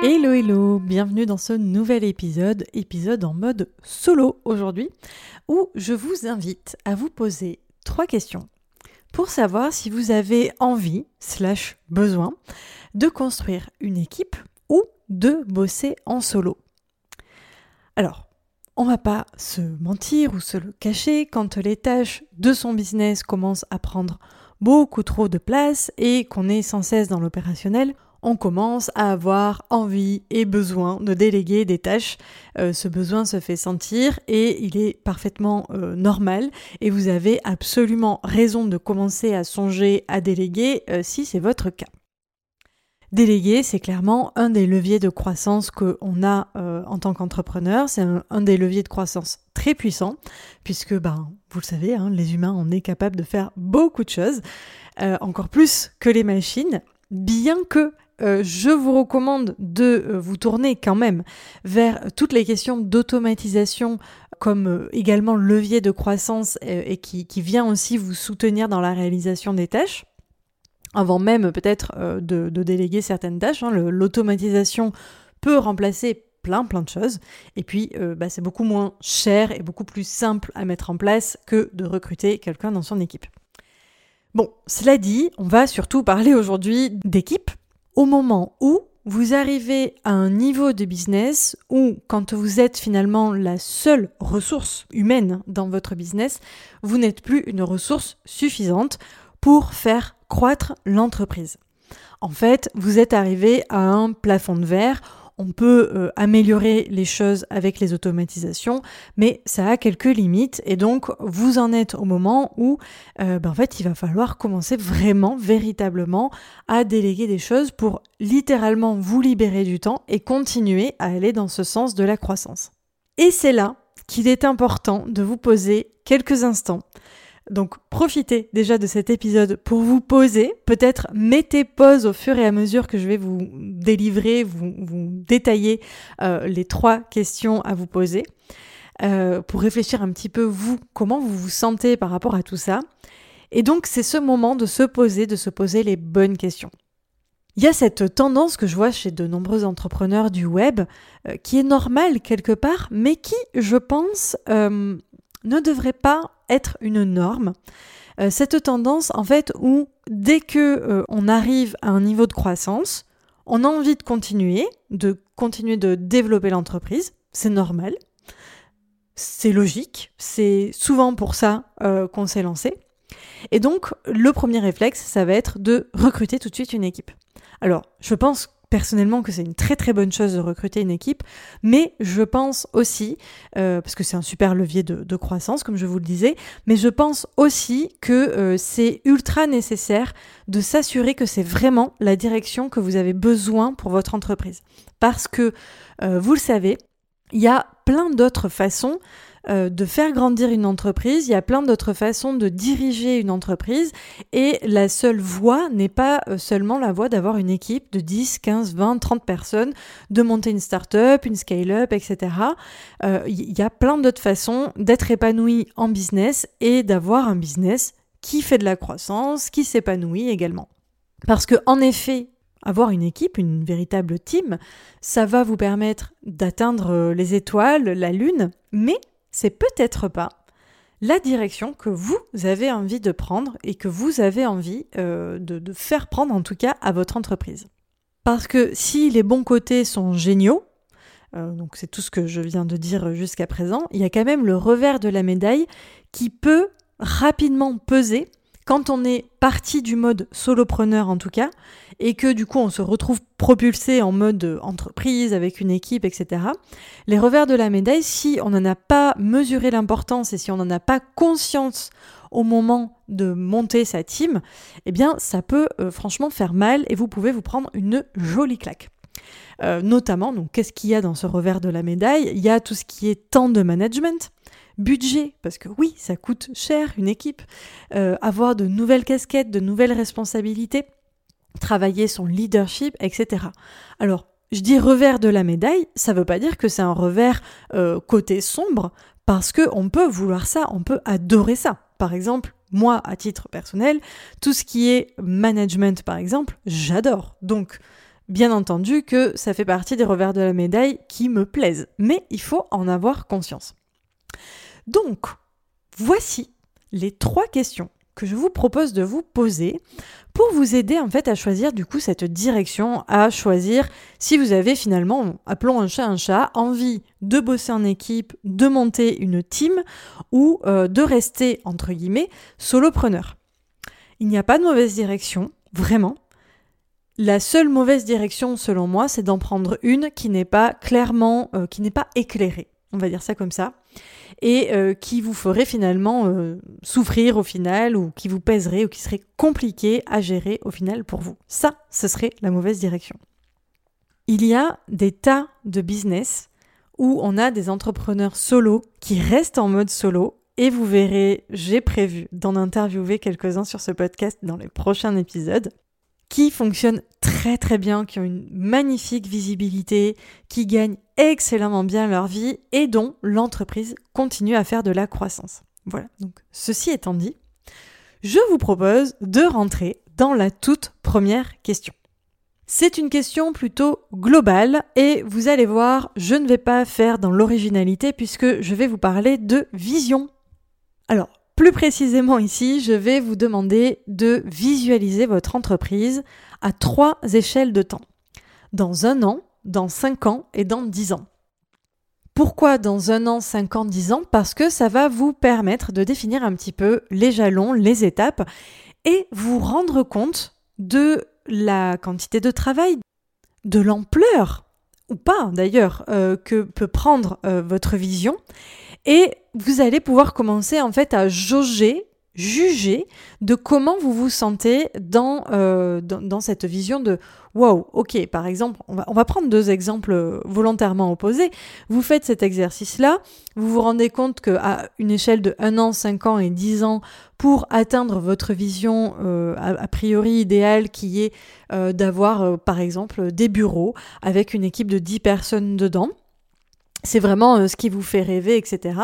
Hello hello, bienvenue dans ce nouvel épisode, épisode en mode solo aujourd'hui, où je vous invite à vous poser trois questions pour savoir si vous avez envie, slash besoin, de construire une équipe ou de bosser en solo. Alors, on va pas se mentir ou se le cacher quand les tâches de son business commencent à prendre beaucoup trop de place et qu'on est sans cesse dans l'opérationnel, on commence à avoir envie et besoin de déléguer des tâches. Euh, ce besoin se fait sentir et il est parfaitement euh, normal et vous avez absolument raison de commencer à songer à déléguer euh, si c'est votre cas. Déléguer, c'est clairement un des leviers de croissance qu'on a en tant qu'entrepreneur. C'est un, des leviers de croissance très puissant, puisque, ben, vous le savez, hein, les humains, on est capable de faire beaucoup de choses, encore plus que les machines, bien que euh, je vous recommande de euh, vous tourner quand même vers toutes les questions d'automatisation comme euh, également levier de croissance et qui, vient aussi vous soutenir dans la réalisation des tâches avant même peut-être de, déléguer certaines tâches. Hein. L'automatisation peut remplacer plein plein de choses et puis bah, c'est beaucoup moins cher et beaucoup plus simple à mettre en place que de recruter quelqu'un dans son équipe. Bon, cela dit, on va surtout parler aujourd'hui d'équipe au moment où vous arrivez à un niveau de business où, quand vous êtes finalement la seule ressource humaine dans votre business, vous n'êtes plus une ressource suffisante pour faire croître l'entreprise. En fait, vous êtes arrivé à un plafond de verre on peut euh, améliorer les choses avec les automatisations, mais ça a quelques limites et donc vous en êtes au moment où euh, ben, en fait il va falloir commencer vraiment, véritablement à déléguer des choses pour littéralement vous libérer du temps et continuer à aller dans ce sens de la croissance. Et c'est là qu'il est important de vous poser quelques instants donc profitez déjà de cet épisode pour vous poser. Peut-être mettez pause au fur et à mesure que je vais vous délivrer, vous, détailler euh, les trois questions à vous poser. Euh, pour réfléchir un petit peu vous, comment vous vous sentez par rapport à tout ça. Et donc c'est ce moment de se poser, de se poser les bonnes questions. Il y a cette tendance que je vois chez de nombreux entrepreneurs du web, euh, qui est normale quelque part, mais qui, je pense, ne devrait pas être une norme. Euh, cette tendance, en fait, où dès que euh, on arrive à un niveau de croissance, on a envie de continuer, de continuer de développer l'entreprise, c'est normal, c'est logique, c'est souvent pour ça euh, qu'on s'est lancé. Et donc, le premier réflexe, ça va être de recruter tout de suite une équipe. Alors, je pense personnellement que c'est une très très bonne chose de recruter une équipe, mais je pense aussi, euh, parce que c'est un super levier de, croissance, comme je vous le disais, mais je pense aussi que euh, c'est ultra nécessaire de s'assurer que c'est vraiment la direction que vous avez besoin pour votre entreprise. Parce que, euh, vous le savez, il y a plein d'autres façons euh, de faire grandir une entreprise, il y a plein d'autres façons de diriger une entreprise et la seule voie n'est pas euh, seulement la voie d'avoir une équipe de 10, 15, 20, 30 personnes, de monter une start-up, une scale-up, etc. Euh, il y a plein d'autres façons d'être épanoui en business et d'avoir un business qui fait de la croissance, qui s'épanouit également. Parce que en effet, avoir une équipe, une véritable team, ça va vous permettre d'atteindre les étoiles, la lune, mais c'est peut-être pas la direction que vous avez envie de prendre et que vous avez envie euh, de, faire prendre en tout cas à votre entreprise. Parce que si les bons côtés sont géniaux, euh, donc c'est tout ce que je viens de dire jusqu'à présent, il y a quand même le revers de la médaille qui peut rapidement peser quand on est parti du mode solopreneur en tout cas, et que du coup on se retrouve propulsé en mode entreprise avec une équipe, etc., les revers de la médaille, si on n'en a pas mesuré l'importance et si on n'en a pas conscience au moment de monter sa team, eh bien ça peut euh, franchement faire mal et vous pouvez vous prendre une jolie claque. notamment, donc qu'est-ce qu'il y a dans ce revers de la médaille? Il y a tout ce qui est temps de management, budget, parce que oui, ça coûte cher une équipe, avoir de nouvelles casquettes, de nouvelles responsabilités, travailler son leadership, etc. Alors, je dis revers de la médaille, ça ne veut pas dire que c'est un revers euh, côté sombre, parce que on peut vouloir ça, on peut adorer ça. Par exemple, moi, à titre personnel, tout ce qui est management, par exemple, j'adore. Donc, bien entendu que ça fait partie des revers de la médaille qui me plaisent, mais il faut en avoir conscience. Donc, voici les trois questions que je vous propose de vous poser pour vous aider en fait à choisir du coup cette direction, à choisir si vous avez finalement, appelons un chat un chat, envie de bosser en équipe, de monter une team ou euh, de rester entre guillemets solopreneur. Il n'y a pas de mauvaise direction, vraiment. La seule mauvaise direction selon moi, c'est d'en prendre une qui n'est pas clairement, euh, qui n'est pas éclairée. On va dire ça comme ça et euh, qui vous ferait finalement euh, souffrir au final ou qui vous pèserait ou qui serait compliqué à gérer au final pour vous. Ça, ce serait la mauvaise direction. Il y a des tas de business où on a des entrepreneurs solo qui restent en mode solo et vous verrez, j'ai prévu d'en interviewer quelques-uns sur ce podcast dans les prochains épisodes qui fonctionnent très très bien, qui ont une magnifique visibilité, qui gagnent excellemment bien leur vie et dont l'entreprise continue à faire de la croissance. Voilà, donc ceci étant dit, je vous propose de rentrer dans la toute première question. C'est une question plutôt globale et vous allez voir, je ne vais pas faire dans l'originalité puisque je vais vous parler de vision. Alors, plus précisément ici, je vais vous demander de visualiser votre entreprise à trois échelles de temps. Dans un an, dans cinq ans et dans dix ans. Pourquoi dans un an, cinq ans, dix ans? Parce que ça va vous permettre de définir un petit peu les jalons, les étapes et vous rendre compte de la quantité de travail, de l'ampleur, ou pas d'ailleurs, euh, que peut prendre euh, votre vision. Et vous allez pouvoir commencer en fait à jauger, juger de comment vous vous sentez dans, euh, dans, cette vision de wow, ok, par exemple, on va, on va prendre deux exemples volontairement opposés. Vous faites cet exercice-là, vous vous rendez compte qu'à une échelle de 1 an, 5 ans et 10 ans, pour atteindre votre vision euh, a, priori idéale qui est euh, d'avoir par exemple des bureaux avec une équipe de 10 personnes dedans, c'est vraiment euh, ce qui vous fait rêver, etc.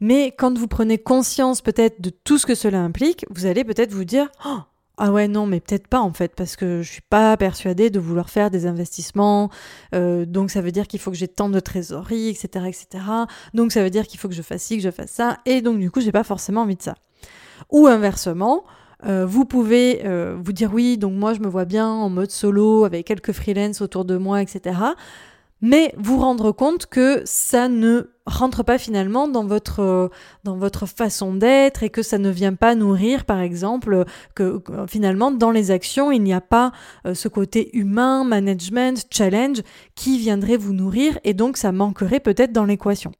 Mais quand vous prenez conscience peut-être de tout ce que cela implique, vous allez peut-être vous dire oh, ah ouais non mais peut-être pas en fait parce que je suis pas persuadée de vouloir faire des investissements euh, donc ça veut dire qu'il faut que j'ai tant de trésorerie etc etc donc ça veut dire qu'il faut que je fasse ci que je fasse ça et donc du coup j'ai pas forcément envie de ça. Ou inversement euh, vous pouvez vous dire oui donc moi je me vois bien en mode solo avec quelques freelances autour de moi etc mais vous rendre compte que ça ne rentre pas finalement dans votre, dans votre façon d'être et que ça ne vient pas nourrir, par exemple, que, finalement dans les actions, il n'y a pas euh, ce côté humain, management, challenge qui viendrait vous nourrir et donc ça manquerait peut-être dans l'équation.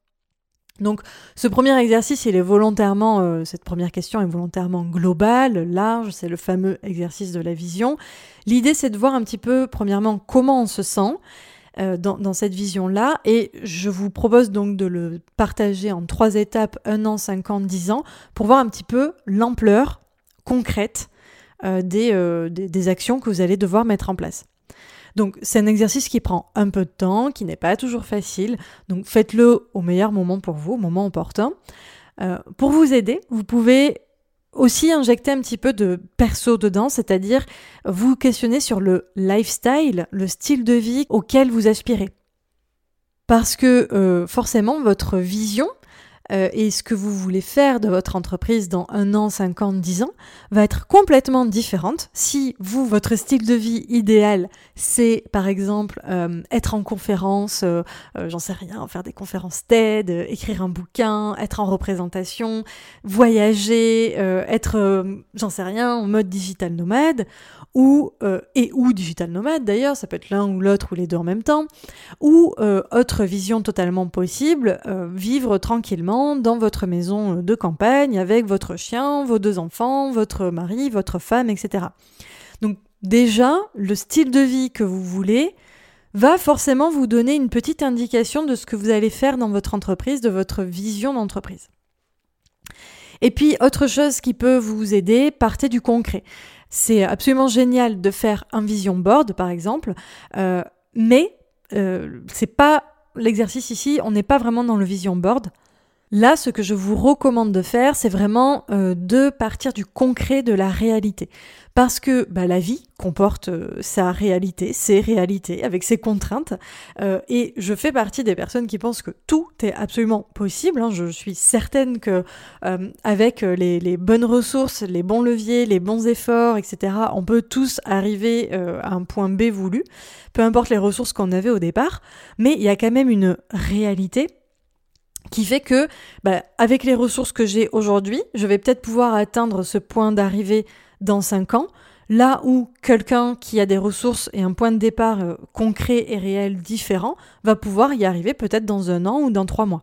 Donc ce premier exercice, il est volontairement, euh, cette première question est volontairement globale, large, c'est le fameux exercice de la vision. L'idée c'est de voir un petit peu, premièrement, comment on se sent, euh, dans, cette vision-là. Et je vous propose donc de le partager en trois étapes, un an, cinq ans, dix ans, pour voir un petit peu l'ampleur concrète euh, euh, des, des, actions que vous allez devoir mettre en place. Donc c'est un exercice qui prend un peu de temps, qui n'est pas toujours facile. Donc faites-le au meilleur moment pour vous, au moment opportun. pour vous aider, vous pouvez aussi injecter un petit peu de perso dedans, c'est-à-dire vous questionner sur le lifestyle, le style de vie auquel vous aspirez. Parce que euh, forcément, votre vision, euh, et ce que vous voulez faire de votre entreprise dans un an, cinq ans, dix ans va être complètement différente. Si vous, votre style de vie idéal, c'est par exemple euh, être en conférence, euh, j'en sais rien, faire des conférences TED, écrire un bouquin, être en représentation, voyager, être, j'en sais rien, en mode digital nomade, ou et ou digital nomade d'ailleurs, ça peut être l'un ou l'autre ou les deux en même temps, ou autre vision totalement possible, vivre tranquillement dans votre maison de campagne avec votre chien, vos deux enfants, votre mari, votre femme, etc. Donc déjà, le style de vie que vous voulez va forcément vous donner une petite indication de ce que vous allez faire dans votre entreprise, de votre vision d'entreprise. Et puis, autre chose qui peut vous aider, partez du concret. C'est absolument génial de faire un vision board, par exemple, euh, mais euh, c'est pas l'exercice ici, on n'est pas vraiment dans le vision board. Là, ce que je vous recommande de faire, c'est vraiment euh, de partir du concret de la réalité. Parce que bah, la vie comporte euh, sa réalité, ses réalités, avec ses contraintes. Euh, et je fais partie des personnes qui pensent que tout est absolument possible. Hein. Je suis certaine que avec les, les, bonnes ressources, les bons leviers, les bons efforts, etc., on peut tous arriver à un point B voulu, peu importe les ressources qu'on avait au départ. Mais il y a quand même une réalité qui fait que, bah, avec les ressources que j'ai aujourd'hui, je vais peut-être pouvoir atteindre ce point d'arrivée dans 5 ans, là où quelqu'un qui a des ressources et un point de départ euh, concret et réel différent va pouvoir y arriver peut-être dans un an ou dans trois mois.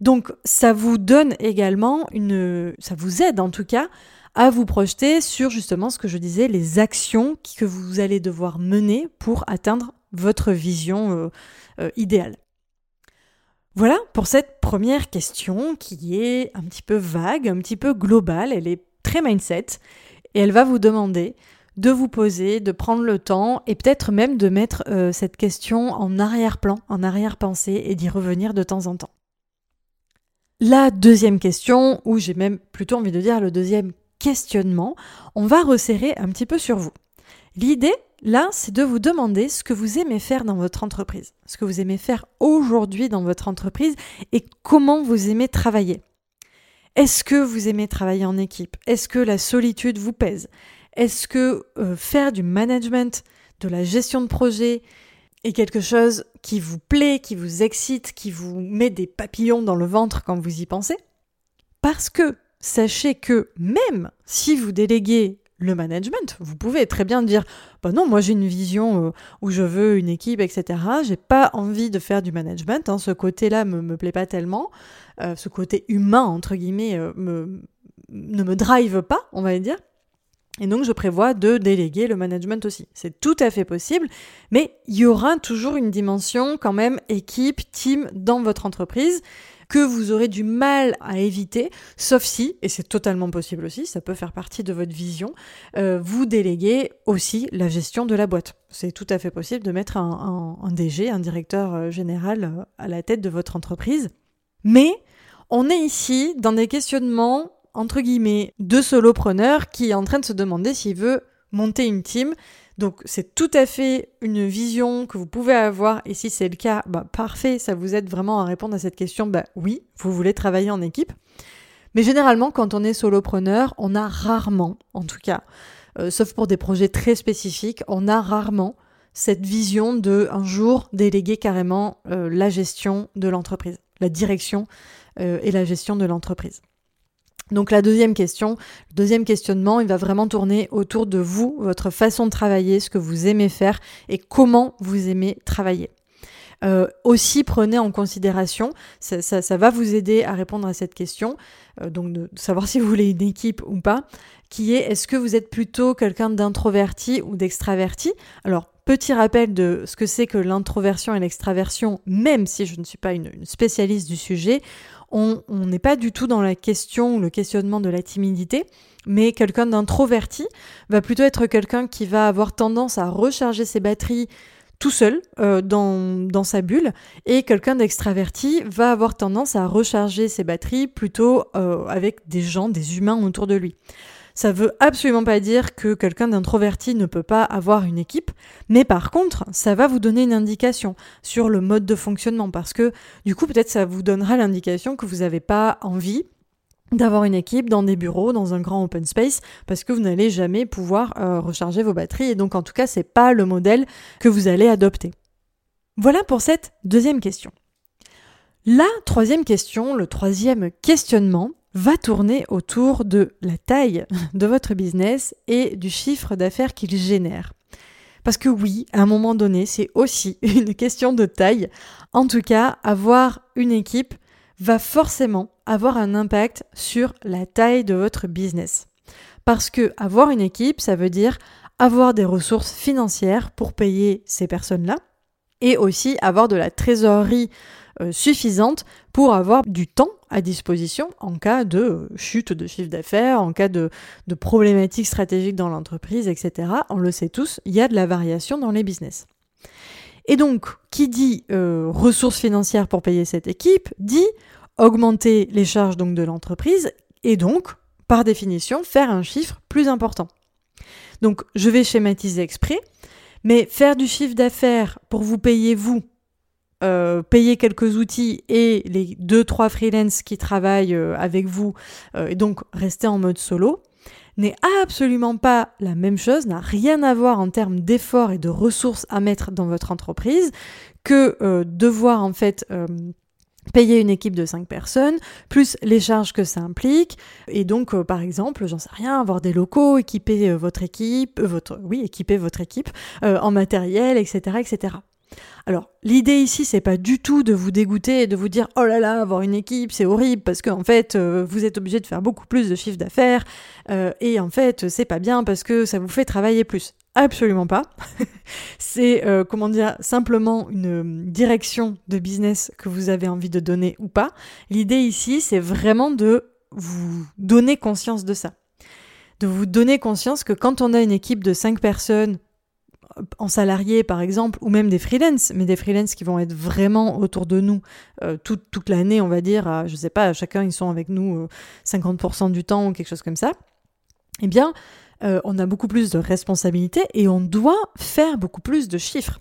Donc ça vous donne également une... ça vous aide en tout cas à vous projeter sur justement ce que je disais, les actions que vous allez devoir mener pour atteindre votre vision euh, euh, idéale. Voilà pour cette première question qui est un petit peu vague, un petit peu globale, elle est très mindset et elle va vous demander de vous poser, de prendre le temps et peut-être même de mettre euh, cette question en arrière-plan, en arrière-pensée et d'y revenir de temps en temps. La deuxième question, ou j'ai même plutôt envie de dire le deuxième questionnement, on va resserrer un petit peu sur vous. L'idée, là, c'est de vous demander ce que vous aimez faire dans votre entreprise, ce que vous aimez faire aujourd'hui dans votre entreprise et comment vous aimez travailler. Est-ce que vous aimez travailler en équipe? Est-ce que la solitude vous pèse? Est-ce que euh, faire du management, de la gestion de projet est quelque chose qui vous plaît, qui vous excite, qui vous met des papillons dans le ventre quand vous y pensez? Parce que sachez que même si vous déléguez le management. Vous pouvez très bien dire bah non, moi j'ai une vision euh, où je veux une équipe, etc. J'ai pas envie de faire du management. Hein. ce côté-là me, me plaît pas tellement. Euh, ce côté humain, entre guillemets, euh, me, ne me drive pas, on va dire. Et donc je prévois de déléguer le management aussi. C'est tout à fait possible, mais il y aura toujours une dimension quand même équipe, team dans votre entreprise que vous aurez du mal à éviter, sauf si, et c'est totalement possible aussi, ça peut faire partie de votre vision, euh, vous déléguez aussi la gestion de la boîte. C'est tout à fait possible de mettre un, DG, un directeur euh, général euh, à la tête de votre entreprise. Mais on est ici dans des questionnements, entre guillemets, de solopreneur qui est en train de se demander s'il veut monter une team donc c'est tout à fait une vision que vous pouvez avoir et si c'est le cas, bah, parfait, ça vous aide vraiment à répondre à cette question, bah oui, vous voulez travailler en équipe. Mais généralement quand on est solopreneur, on a rarement, en tout cas, euh, sauf pour des projets très spécifiques, on a rarement cette vision de un jour déléguer carrément euh, la gestion de l'entreprise, la direction euh, et la gestion de l'entreprise. Donc la deuxième question, le deuxième questionnement, il va vraiment tourner autour de vous, votre façon de travailler, ce que vous aimez faire et comment vous aimez travailler. Euh, aussi prenez en considération, ça, va vous aider à répondre à cette question, euh, donc de, savoir si vous voulez une équipe ou pas, qui est est-ce que vous êtes plutôt quelqu'un d'introverti ou d'extraverti? Alors Petit rappel de ce que c'est que l'introversion et l'extraversion, même si je ne suis pas une spécialiste du sujet, on n'est pas du tout dans la question ou le questionnement de la timidité, mais quelqu'un d'introverti va plutôt être quelqu'un qui va avoir tendance à recharger ses batteries tout seul euh, dans, dans, sa bulle et quelqu'un d'extraverti va avoir tendance à recharger ses batteries plutôt euh, avec des gens, des humains autour de lui. Ça veut absolument pas dire que quelqu'un d'introverti ne peut pas avoir une équipe, mais par contre, ça va vous donner une indication sur le mode de fonctionnement parce que du coup, peut-être ça vous donnera l'indication que vous n'avez pas envie d'avoir une équipe dans des bureaux, dans un grand open space, parce que vous n'allez jamais pouvoir euh, recharger vos batteries et donc en tout cas, c'est pas le modèle que vous allez adopter. Voilà pour cette deuxième question. La troisième question, le troisième questionnement, va tourner autour de la taille de votre business et du chiffre d'affaires qu'il génère. Parce que oui, à un moment donné, c'est aussi une question de taille. En tout cas, avoir une équipe va forcément avoir un impact sur la taille de votre business. Parce que avoir une équipe, ça veut dire avoir des ressources financières pour payer ces personnes-là, et aussi avoir de la trésorerie suffisante pour avoir du temps à disposition en cas de chute de chiffre d'affaires, en cas de, problématiques stratégiques dans l'entreprise, etc. On le sait tous, il y a de la variation dans les business. Et donc, qui dit euh, ressources financières pour payer cette équipe, dit augmenter les charges donc de l'entreprise et donc, par définition, faire un chiffre plus important. Donc, je vais schématiser exprès, mais faire du chiffre d'affaires pour vous payer vous euh, payer quelques outils et les deux trois freelances qui travaillent euh, avec vous euh, et donc rester en mode solo n'est absolument pas la même chose, n'a rien à voir en termes d'efforts et de ressources à mettre dans votre entreprise que devoir en fait payer une équipe de 5 personnes, plus les charges que ça implique, et donc par exemple, j'en sais rien, avoir des locaux, équiper votre équipe, votre, oui, équiper votre équipe en matériel, etc., etc. Alors, l'idée ici, c'est pas du tout de vous dégoûter et de vous dire oh là là, avoir une équipe, c'est horrible parce qu'en fait, euh, vous êtes obligé de faire beaucoup plus de chiffre d'affaires euh, et en fait, c'est pas bien parce que ça vous fait travailler plus. Absolument pas. c'est euh, comment dire simplement une direction de business que vous avez envie de donner ou pas. L'idée ici, c'est vraiment de vous donner conscience de ça. De vous donner conscience que quand on a une équipe de 5 personnes en salarié par exemple, ou même des freelances, mais des freelances qui vont être vraiment autour de nous euh, toute, toute l'année, on va dire, je sais pas, chacun ils sont avec nous 50% euh, du temps ou quelque chose comme ça, eh bien, euh, on a beaucoup plus de responsabilités et on doit faire beaucoup plus de chiffres.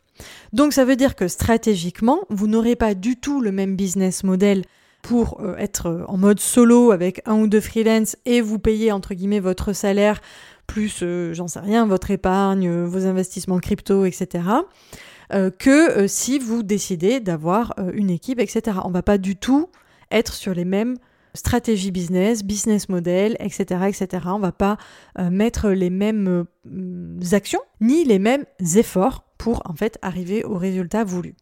Donc ça veut dire que stratégiquement, vous n'aurez pas du tout le même business model pour être en mode solo avec un ou deux freelances et vous payer entre guillemets votre salaire plus, euh, j'en sais rien, votre épargne, euh, vos investissements crypto, etc. Euh, que si vous décidez d'avoir une équipe, etc. On va pas du tout être sur les mêmes stratégies business, business model, etc., etc. On va pas mettre les mêmes actions ni les mêmes efforts pour en fait arriver au résultat voulu.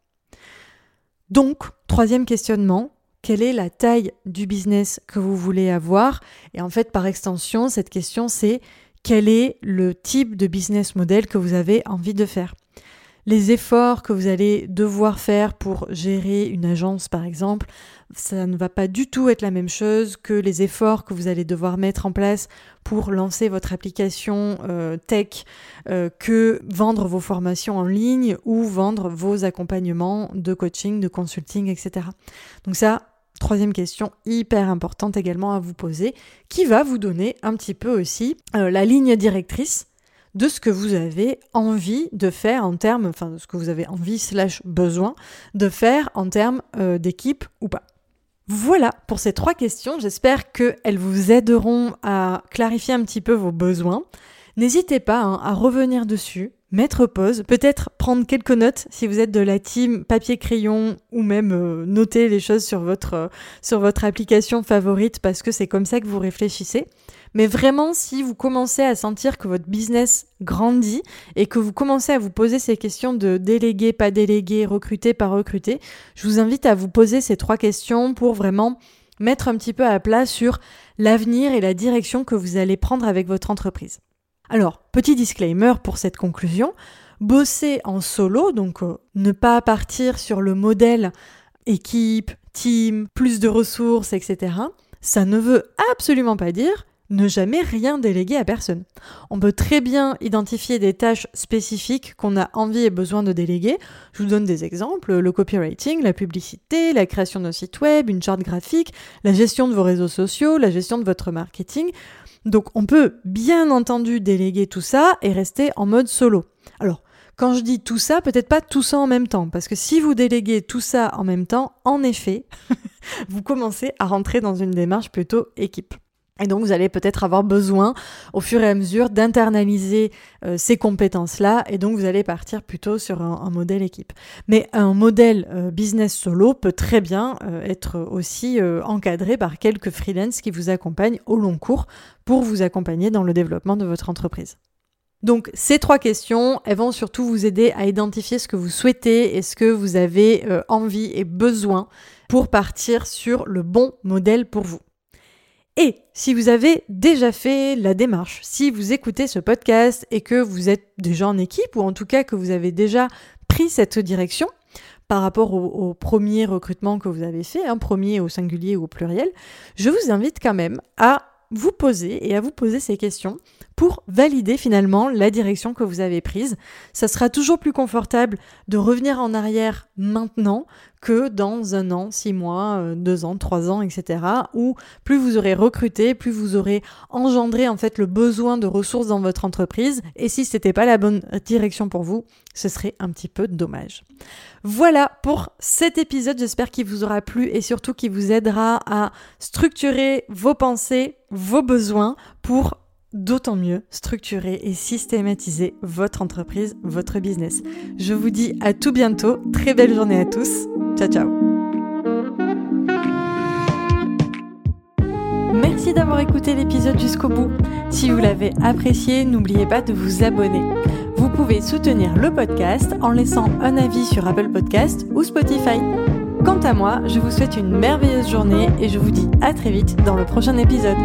Donc, troisième questionnement, quelle est la taille du business que vous voulez avoir? Et en fait, par extension, cette question, c'est quel est le type de business model que vous avez envie de faire. Les efforts que vous allez devoir faire pour gérer une agence, par exemple, ça ne va pas du tout être la même chose que les efforts que vous allez devoir mettre en place pour lancer votre application euh, tech, euh, que vendre vos formations en ligne ou vendre vos accompagnements de coaching, de consulting, etc. Donc ça, Troisième question hyper importante également à vous poser, qui va vous donner un petit peu aussi euh, la ligne directrice de ce que vous avez envie de faire en termes, enfin de ce que vous avez envie slash besoin de faire en termes euh, d'équipe ou pas. Voilà pour ces trois questions, j'espère qu'elles vous aideront à clarifier un petit peu vos besoins. N'hésitez pas hein, à revenir dessus, mettre pause, peut-être prendre quelques notes si vous êtes de la team papier-crayon ou même euh, noter les choses sur votre, euh, sur votre application favorite parce que c'est comme ça que vous réfléchissez. Mais vraiment, si vous commencez à sentir que votre business grandit et que vous commencez à vous poser ces questions de déléguer, pas déléguer, recruter, pas recruter, je vous invite à vous poser ces trois questions pour vraiment mettre un petit peu à plat sur l'avenir et la direction que vous allez prendre avec votre entreprise. Alors, petit disclaimer pour cette conclusion, bosser en solo, donc euh, ne pas partir sur le modèle équipe, team, plus de ressources, etc., ça ne veut absolument pas dire ne jamais rien déléguer à personne. On peut très bien identifier des tâches spécifiques qu'on a envie et besoin de déléguer. Je vous donne des exemples, le copywriting, la publicité, la création d'un site web, une charte graphique, la gestion de vos réseaux sociaux, la gestion de votre marketing. Donc on peut bien entendu déléguer tout ça et rester en mode solo. Alors, quand je dis tout ça, peut-être pas tout ça en même temps, parce que si vous déléguez tout ça en même temps, en effet, vous commencez à rentrer dans une démarche plutôt équipe. Et donc, vous allez peut-être avoir besoin, au fur et à mesure, d'internaliser euh, ces compétences-là, et donc vous allez partir plutôt sur un, modèle équipe. Mais un modèle euh, business solo peut très bien euh, être aussi encadré par quelques freelances qui vous accompagnent au long cours pour vous accompagner dans le développement de votre entreprise. Donc ces trois questions, elles vont surtout vous aider à identifier ce que vous souhaitez et ce que vous avez envie et besoin pour partir sur le bon modèle pour vous. Et si vous avez déjà fait la démarche, si vous écoutez ce podcast et que vous êtes déjà en équipe, ou en tout cas que vous avez déjà pris cette direction, par rapport au, premier recrutement que vous avez fait, un hein, premier au singulier ou au pluriel, je vous invite quand même à vous poser et à vous poser ces questions pour valider finalement la direction que vous avez prise. Ça sera toujours plus confortable de revenir en arrière maintenant que dans un an, six mois, euh, deux ans, trois ans, etc. Où plus vous aurez recruté, plus vous aurez engendré en fait le besoin de ressources dans votre entreprise. Et si c'était pas la bonne direction pour vous, ce serait un petit peu dommage. Voilà pour cet épisode. J'espère qu'il vous aura plu et surtout qu'il vous aidera à structurer vos pensées, vos besoins pour d'autant mieux structurer et systématiser votre entreprise, votre business. Je vous dis à tout bientôt, très belle journée à tous, ciao ciao Merci d'avoir écouté l'épisode jusqu'au bout. Si vous l'avez apprécié, n'oubliez pas de vous abonner. Vous pouvez soutenir le podcast en laissant un avis sur Apple Podcast ou Spotify. Quant à moi, je vous souhaite une merveilleuse journée et je vous dis à très vite dans le prochain épisode.